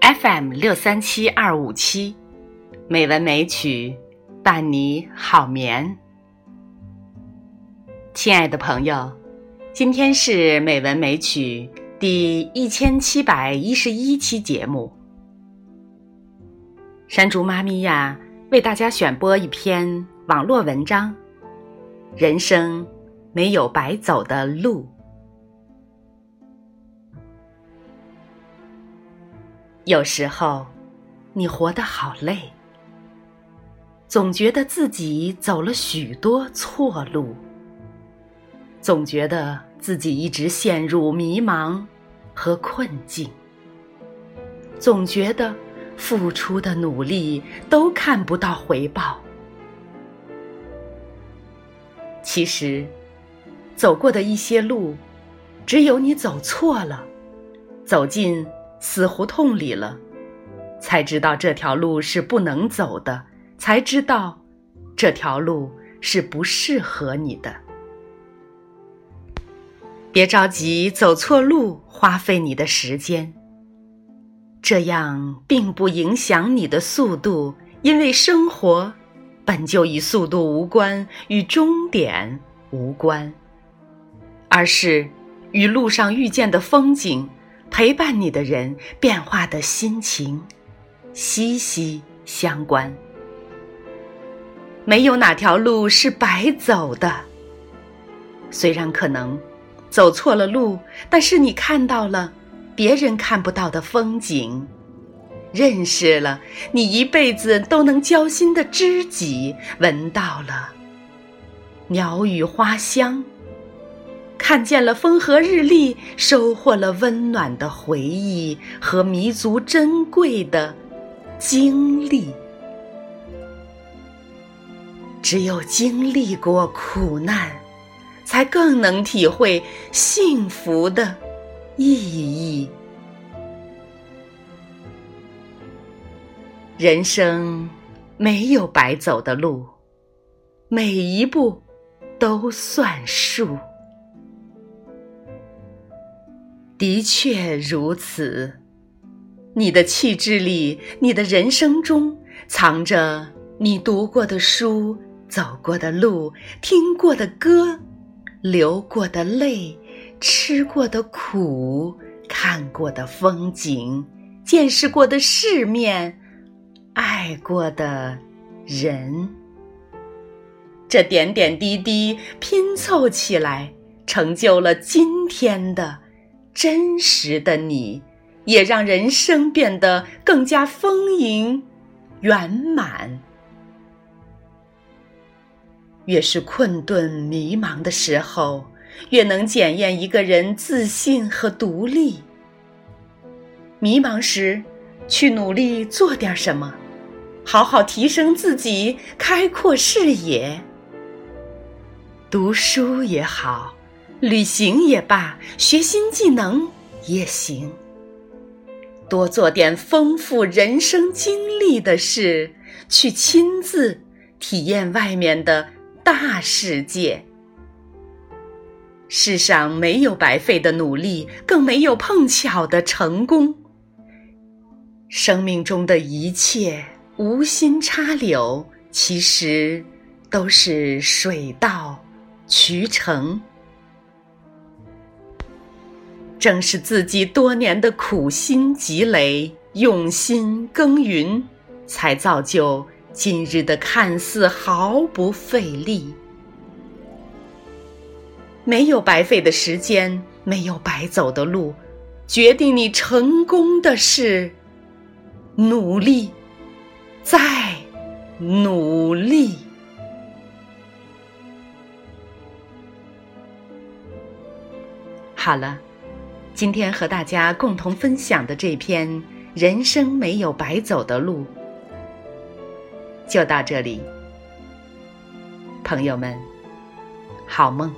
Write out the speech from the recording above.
FM 六三七二五七，美文美曲伴你好眠。亲爱的朋友，今天是美文美曲第一千七百一十一期节目。山竹妈咪呀，为大家选播一篇网络文章：人生没有白走的路。有时候，你活得好累，总觉得自己走了许多错路，总觉得自己一直陷入迷茫和困境，总觉得付出的努力都看不到回报。其实，走过的一些路，只有你走错了，走进。死胡同里了，才知道这条路是不能走的，才知道这条路是不适合你的。别着急走错路，花费你的时间。这样并不影响你的速度，因为生活本就与速度无关，与终点无关，而是与路上遇见的风景。陪伴你的人变化的心情，息息相关。没有哪条路是白走的。虽然可能走错了路，但是你看到了别人看不到的风景，认识了你一辈子都能交心的知己，闻到了鸟语花香。看见了风和日丽，收获了温暖的回忆和弥足珍贵的经历。只有经历过苦难，才更能体会幸福的意义。人生没有白走的路，每一步都算数。的确如此，你的气质里，你的人生中，藏着你读过的书、走过的路、听过的歌、流过的泪、吃过的苦、看过的风景、见识过的世面、爱过的人。这点点滴滴拼凑起来，成就了今天的。真实的你，也让人生变得更加丰盈、圆满。越是困顿迷茫的时候，越能检验一个人自信和独立。迷茫时，去努力做点什么，好好提升自己，开阔视野。读书也好。旅行也罢，学新技能也行。多做点丰富人生经历的事，去亲自体验外面的大世界。世上没有白费的努力，更没有碰巧的成功。生命中的一切无心插柳，其实都是水到渠成。正是自己多年的苦心积累、用心耕耘，才造就今日的看似毫不费力。没有白费的时间，没有白走的路，决定你成功的是努力，再努力。好了。今天和大家共同分享的这篇《人生没有白走的路》，就到这里。朋友们，好梦。